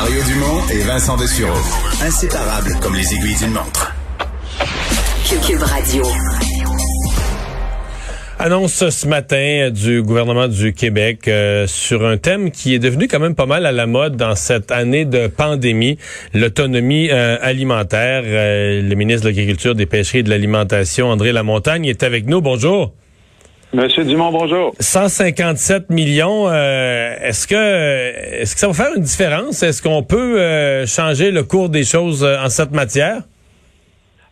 Mario Dumont et Vincent Dessureau. Inséparables comme les aiguilles d'une montre. Cube Radio. Annonce ce matin du gouvernement du Québec euh, sur un thème qui est devenu quand même pas mal à la mode dans cette année de pandémie, l'autonomie euh, alimentaire. Euh, le ministre de l'Agriculture, des Pêcheries et de l'Alimentation, André Lamontagne, est avec nous. Bonjour. Monsieur Dumont, bonjour. 157 millions, est-ce que est-ce que ça va faire une différence? Est-ce qu'on peut changer le cours des choses en cette matière?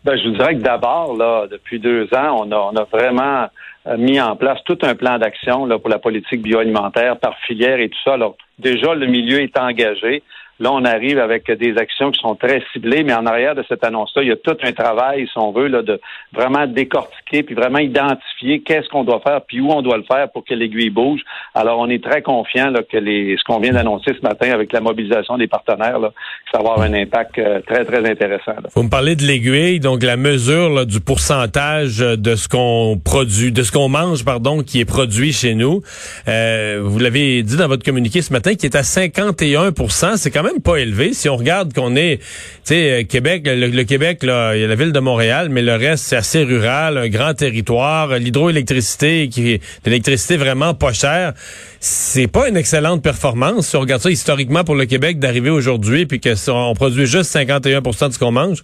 Ben, je vous dirais que d'abord, là, depuis deux ans, on a, on a vraiment euh, mis en place tout un plan d'action pour la politique bioalimentaire par filière et tout ça. Alors, déjà, le milieu est engagé. Là, on arrive avec des actions qui sont très ciblées, mais en arrière de cette annonce-là, il y a tout un travail, si on veut, là, de vraiment décortiquer, puis vraiment identifier qu'est-ce qu'on doit faire, puis où on doit le faire pour que l'aiguille bouge. Alors, on est très confiant là, que les, ce qu'on vient d'annoncer ce matin avec la mobilisation des partenaires, là, ça va avoir un impact euh, très, très intéressant. Vous me parlez de l'aiguille, donc la mesure du pourcentage de ce qu'on produit, de ce qu'on mange, pardon, qui est produit chez nous. Euh, vous l'avez dit dans votre communiqué ce matin, qui est à 51% C'est quand même pas élevé. Si on regarde qu'on est, tu sais, euh, Québec, le, Québec, il y a la ville de Montréal, mais le reste, c'est assez rural, un grand territoire, l'hydroélectricité, qui l'électricité vraiment pas chère. C'est pas une excellente performance, si on regarde ça historiquement pour le Québec, d'arriver aujourd'hui, puis qu'on produit juste 51% de ce qu'on mange.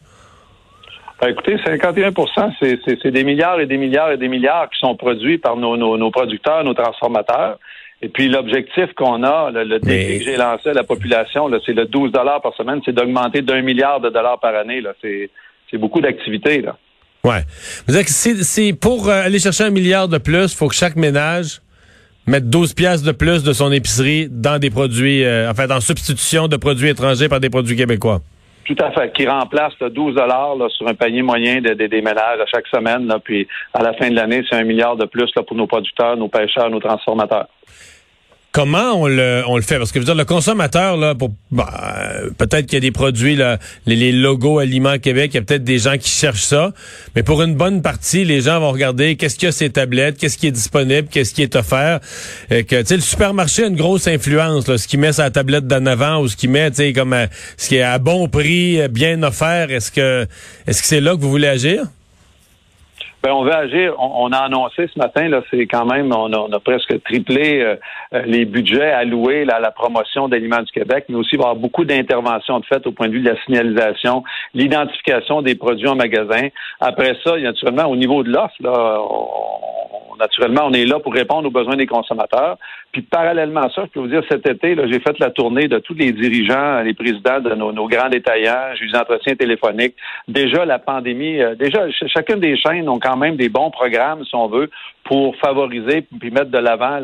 Ben, écoutez, 51% c'est des milliards et des milliards et des milliards qui sont produits par nos, nos producteurs, nos transformateurs. Et puis l'objectif qu'on a, le, défi que j'ai lancé à la population, c'est le 12 dollars par semaine, c'est d'augmenter d'un milliard de dollars par année. C'est, beaucoup d'activités. Là. Ouais. Vous que c'est, pour euh, aller chercher un milliard de plus, il faut que chaque ménage mette 12 pièces de plus de son épicerie dans des produits, euh, en fait, en substitution de produits étrangers par des produits québécois. Tout à fait, qui remplace 12 dollars sur un panier moyen de, des ménages à chaque semaine. Puis à la fin de l'année, c'est un milliard de plus pour nos producteurs, nos pêcheurs, nos transformateurs. Comment on le, on le fait? Parce que dire, le consommateur, là, pour bah, peut-être qu'il y a des produits, là, les, logos Aliments Québec, il y a peut-être des gens qui cherchent ça. Mais pour une bonne partie, les gens vont regarder qu'est-ce qu'il y a ces tablettes, qu'est-ce qui est disponible, qu'est-ce qui est offert. Et que, le supermarché a une grosse influence, ce qu'il met la tablette d'en avant ou ce qu'il met, comme euh, ce qui est à bon prix, bien offert. Est-ce que est-ce que c'est là que vous voulez agir? Ben, on veut agir. On, a annoncé ce matin, là, c'est quand même, on a, presque triplé euh, euh, les budgets alloués à la promotion d'aliments du Québec, mais aussi il va y avoir beaucoup d'interventions de fait au point de vue de la signalisation, l'identification des produits en magasin. Après ça, naturellement, au niveau de l'offre, là, naturellement, on est là pour répondre aux besoins des consommateurs. Puis parallèlement à ça, je peux vous dire, cet été, j'ai fait la tournée de tous les dirigeants, les présidents de nos, grands détaillants, j'ai eu des entretiens téléphoniques. Déjà, la pandémie, euh, déjà, chacune des chaînes ont quand même des bons programmes, si on veut, pour favoriser puis mettre de l'avant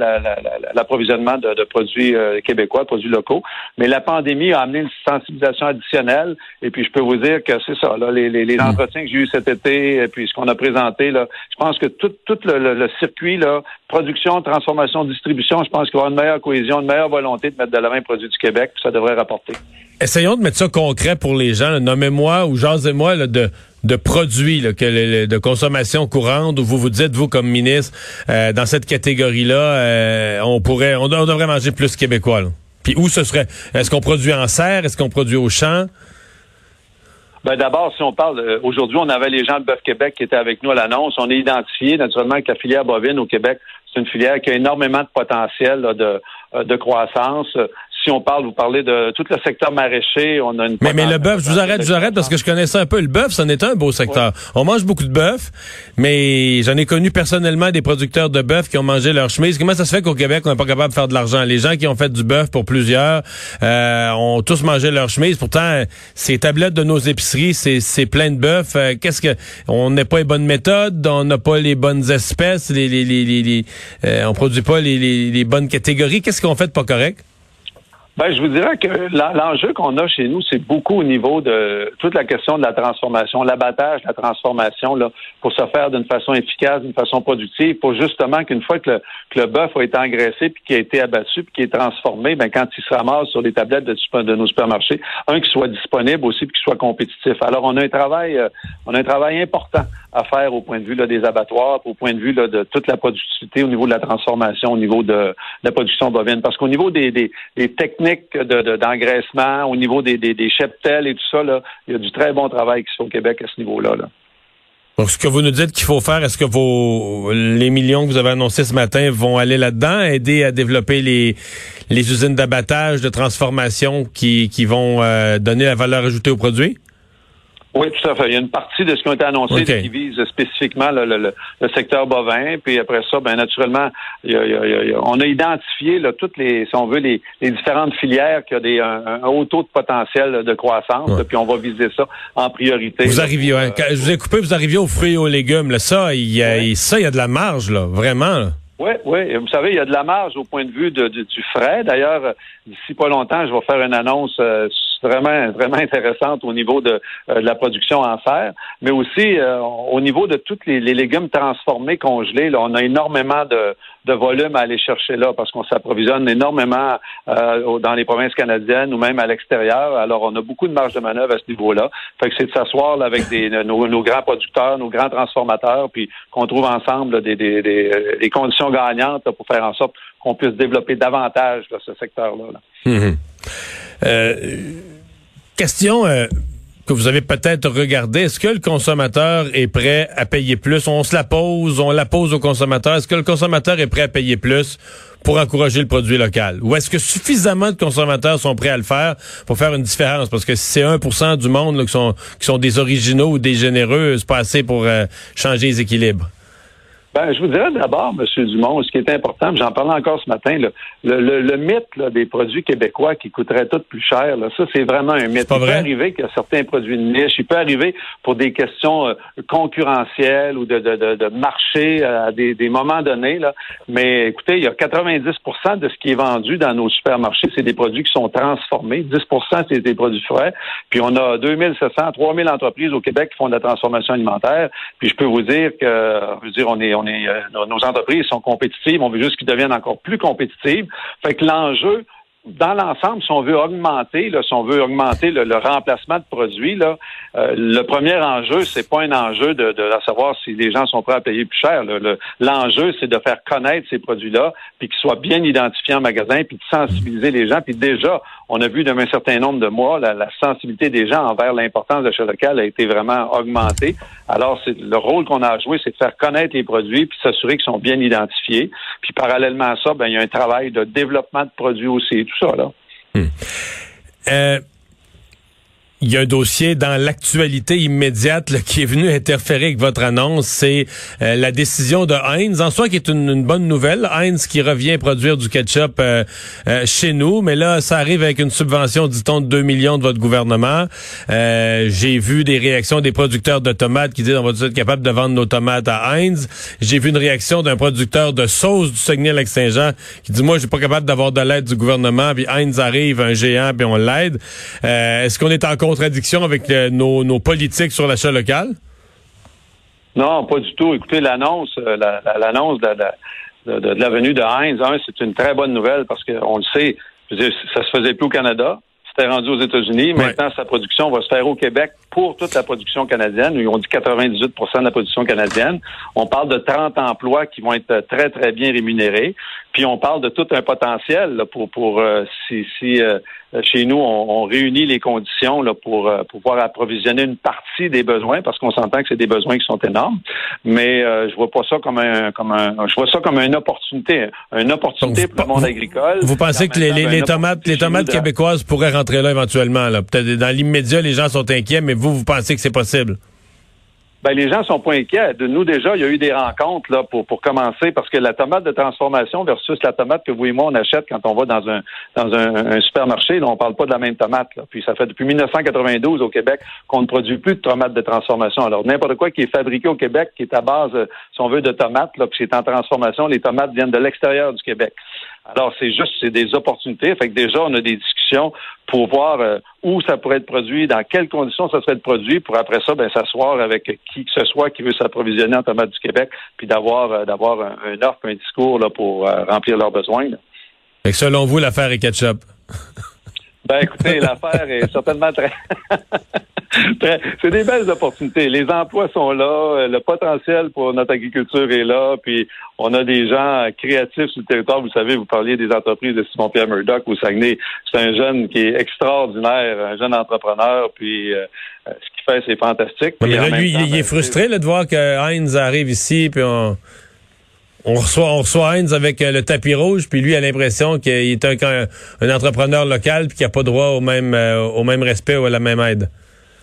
l'approvisionnement de, de, produits euh, québécois, de produits locaux. Mais la pandémie a amené une sensibilisation additionnelle. Et puis, je peux vous dire que c'est ça, là, les, les, mm. entretiens que j'ai eus cet été, et puis ce qu'on a présenté, là, je pense que tout, tout le, le, circuit, là, production, transformation, distribution, je pense qu'il va y avoir une meilleure cohésion, une meilleure volonté de mettre de l'avant les produits du Québec, puis ça devrait rapporter. Essayons de mettre ça concret pour les gens. Nommez-moi ou jasez-moi de de produits que de consommation courante où vous vous dites vous comme ministre euh, dans cette catégorie là euh, on pourrait on, devrait manger plus québécois puis où ce serait est-ce qu'on produit en serre est-ce qu'on produit au champ? Ben d'abord, si on parle, euh, aujourd'hui, on avait les gens de Bœuf Québec qui étaient avec nous à l'annonce. On a identifié naturellement que la filière bovine au Québec, c'est une filière qui a énormément de potentiel de, de croissance si on parle, vous parlez de tout le secteur maraîcher, on a une... Mais, mais le bœuf, je vous arrête, je vous arrête parce que je connais ça un peu. Le bœuf, c'en est un beau secteur. On mange beaucoup de bœuf, mais j'en ai connu personnellement des producteurs de bœuf qui ont mangé leur chemise. Comment ça se fait qu'au Québec, on n'est pas capable de faire de l'argent? Les gens qui ont fait du bœuf pour plusieurs euh, ont tous mangé leur chemise. Pourtant, ces tablettes de nos épiceries, c'est plein de bœuf. Euh, qu'est-ce que... On n'a pas les bonnes méthodes, on n'a pas les bonnes espèces, les, les, les, les euh, on produit pas les, les bonnes catégories. Qu'est-ce qu'on fait de pas correct? Ben, je vous dirais que l'enjeu qu'on a chez nous, c'est beaucoup au niveau de toute la question de la transformation, l'abattage, la transformation, là, pour se faire d'une façon efficace, d'une façon productive, pour justement qu'une fois que le, que le bœuf a été engraissé, puis qu'il a été abattu, puis qu'il est transformé, ben, quand il se ramasse sur les tablettes de, de nos supermarchés, un, qui soit disponible aussi, puis qu'il soit compétitif. Alors, on a un travail, euh, on a un travail important à faire au point de vue là, des abattoirs, au point de vue là, de toute la productivité, au niveau de la transformation, au niveau de, la production bovine. Parce qu'au niveau des, des, des techniques techniques d'engraissement, au niveau des, des, des cheptels et tout ça, là, il y a du très bon travail qui se fait au Québec à ce niveau-là. Là. Donc, ce que vous nous dites qu'il faut faire, est-ce que vos les millions que vous avez annoncés ce matin vont aller là-dedans, aider à développer les, les usines d'abattage, de transformation qui, qui vont euh, donner la valeur ajoutée aux produits? Oui, tout à fait. Il y a une partie de ce qui a été annoncé qui vise spécifiquement le, le, le, secteur bovin. Puis après ça, ben naturellement, il y a, on a identifié là, toutes les, si on veut, les, les différentes filières qui ont des, un, haut taux de potentiel de croissance. puis on va viser ça en priorité. Vous arriviez, euh, je vous ai coupé, vous arriviez aux fruits et aux légumes. Là, ça, il y a, ça, il y a de la marge, là, vraiment. Oui, oui. Vous savez, il y a de la marge au point de vue de, du frais. D'ailleurs, d'ici pas longtemps, je vais faire une annonce euh, vraiment, vraiment intéressante au niveau de, euh, de, la production en serre, mais aussi euh, au niveau de tous les, légumes transformés, congelés. Là, on a énormément de, volume à aller chercher là parce qu'on s'approvisionne énormément euh, dans les provinces canadiennes ou même à l'extérieur. Alors, on a beaucoup de marge de manœuvre à ce niveau-là. Fait que c'est de s'asseoir avec des, nos, grands producteurs, nos grands transformateurs, puis qu'on trouve ensemble des, des, des, conditions gagnantes pour faire en sorte qu'on puisse développer davantage ce secteur-là. Là. Mmh euh, question euh, que vous avez peut-être regardé. Est-ce que le consommateur est prêt à payer plus? On se la pose, on la pose au consommateur. Est-ce que le consommateur est prêt à payer plus pour encourager le produit local? Ou est-ce que suffisamment de consommateurs sont prêts à le faire pour faire une différence? Parce que si c'est 1% du monde qui, sont, qui sont des originaux ou des généreux, c'est pas assez pour euh, changer les équilibres. Ben, je vous dirais d'abord, M. Dumont, ce qui est important, j'en parlais encore ce matin, le, le, le, mythe des produits québécois qui coûteraient tout plus cher, là, ça, c'est vraiment un mythe. Il peut arriver qu'il y a certains produits de niche, il peut arriver pour des questions euh, concurrentielles ou de, de, de, de marché euh, à des, des, moments donnés, là. mais écoutez, il y a 90% de ce qui est vendu dans nos supermarchés, c'est des produits qui sont transformés. 10% c'est des produits frais. Puis on a 2700, 3000 entreprises au Québec qui font de la transformation alimentaire. Puis je peux vous dire que, je veux dire, on est, euh, nos entreprises sont compétitives, on veut juste qu'ils deviennent encore plus compétitives. Fait que l'enjeu, dans l'ensemble, si on veut augmenter, si on veut augmenter le, remplacement de produits, là, euh, le premier enjeu, c'est pas un enjeu de, savoir si les gens sont prêts à payer plus cher. L'enjeu, c'est de faire connaître ces produits-là, puis qu'ils soient bien identifiés en magasin, puis de sensibiliser les gens. Puis déjà, on a vu dans un certain nombre de mois, la, sensibilité des gens envers l'importance de l'achat local a été vraiment augmentée. Alors, le rôle qu'on a à jouer, c'est de faire connaître les produits, puis s'assurer qu'ils sont bien identifiés. Puis parallèlement à ça, ben, il y a un travail de développement de produits aussi, tout ça là. Hmm. Euh, il y a un dossier dans l'actualité immédiate qui est venu interférer avec votre annonce, c'est euh, la décision de Heinz, en soi qui est une, bonne nouvelle. Heinz qui revient produire du ketchup euh, euh, chez nous, mais là, ça arrive avec une subvention, dit-on, de 2 millions de votre gouvernement. J'ai vu des réactions des producteurs de tomates qui disent on va être capable de vendre nos tomates à Heinz. J'ai vu une réaction d'un producteur de sauce du Saguenay-Lac-Saint-Jean qui dit moi, je suis pas capable d'avoir de l'aide du gouvernement, puis Heinz arrive, un géant, puis on l'aide. Est-ce qu'on est encore contradiction avec euh, nos, politiques sur l'achat local? Non, pas du tout. Écoutez, l'annonce, euh, l'annonce de, la venue de Heinz, c'est une très bonne nouvelle parce qu'on le sait, ça se faisait plus au Canada. C'était rendu aux États-Unis. Maintenant, sa production va se faire au Québec pour toute la production canadienne. Ils ont dit 98 de la production canadienne. On parle de 30 emplois qui vont être très, très bien rémunérés. Puis on parle de tout un potentiel pour, pour euh, si, si euh, chez nous, on, réunit les conditions là, pour, euh, pouvoir approvisionner une partie des besoins, parce qu'on s'entend que c'est des besoins qui sont énormes. Mais je vois pas ça comme un comme un je vois ça comme une opportunité. Une opportunité pour le monde agricole. Vous pensez que les, les, tomates, les tomates québécoises pourraient rentrer là éventuellement? Là. Peut-être dans l'immédiat, les gens sont inquiets, mais vous, vous pensez que c'est possible? Ben, les gens sont pas inquiets. De nous, déjà, il y a eu des rencontres là pour, pour commencer parce que la tomate de transformation versus la tomate que vous et moi, on achète quand on va dans un dans un, supermarché, là, on parle pas de la même tomate. Là. Puis ça fait depuis 1992 au Québec qu'on ne produit plus de tomates de transformation. Alors, n'importe quoi qui est fabriqué au Québec, qui est à base, si on veut, de tomates, là, puis c'est en transformation, les tomates viennent de l'extérieur du Québec. Alors, c'est juste, c'est des opportunités. Fait que déjà, on a des discussions pour voir euh, où ça pourrait être produit, dans quelles conditions ça serait produit, pour après ça, ben, s'asseoir avec qui que ce soit qui veut s'approvisionner en tomates du Québec, puis d'avoir euh, d'avoir un, offre, un discours là, pour euh, remplir leurs besoins. Fait que selon vous, l'affaire est ketchup. ben écoutez, l'affaire est certainement très c'est des belles opportunités. Les emplois sont là, le potentiel pour notre agriculture est là, puis on a des gens créatifs sur le territoire. Vous savez, vous parliez des entreprises de Simon-Pierre Murdoch au Saguenay. C'est un jeune qui est extraordinaire, un jeune entrepreneur, puis euh, ce qu'il fait, c'est fantastique. mais là, lui, il, est ben, frustré de voir que Heinz arrive ici, puis on... On reçoit, on reçoit Heinz avec euh, le tapis rouge, puis lui a l'impression qu'il est un, un, entrepreneur local puis qu'il n'a pas droit au même, euh, au même respect ou à la même aide.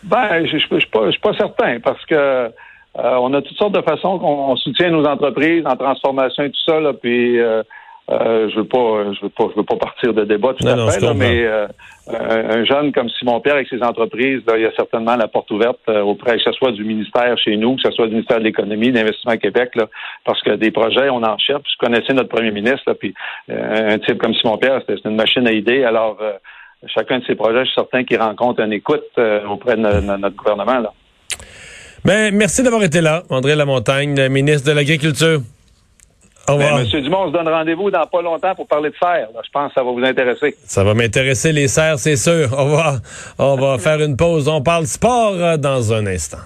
Ben, je ne suis pas, certain parce que euh, on a toutes sortes de façons qu'on soutient nos entreprises en transformation et tout ça, là, puis euh, je veux pas, je veux pas, je veux pas partir de débat tout à fait, mais euh, un, jeune comme Simon Pierre avec ses entreprises, là, il y a certainement la porte ouverte euh, auprès que ce soit du ministère chez nous, que ce soit du ministère de l'économie, d'investissement Québec, là, parce que des projets, on en cherche. Je connaissais notre premier ministre, là, puis un type comme Simon Pierre, c'est une machine à idées. Alors, chacun de ces projets, je suis certain qu'il rencontre une écoute auprès de, notre gouvernement. Là. Ben, merci d'avoir été là, André Lamontagne, ministre de l'Agriculture. Ben, Monsieur Dumont, on se donne rendez-vous dans pas longtemps pour parler de serre. Je pense que ça va vous intéresser. Ça va m'intéresser, les serres, c'est sûr. On va, on va faire une pause. On parle sport euh, dans un instant.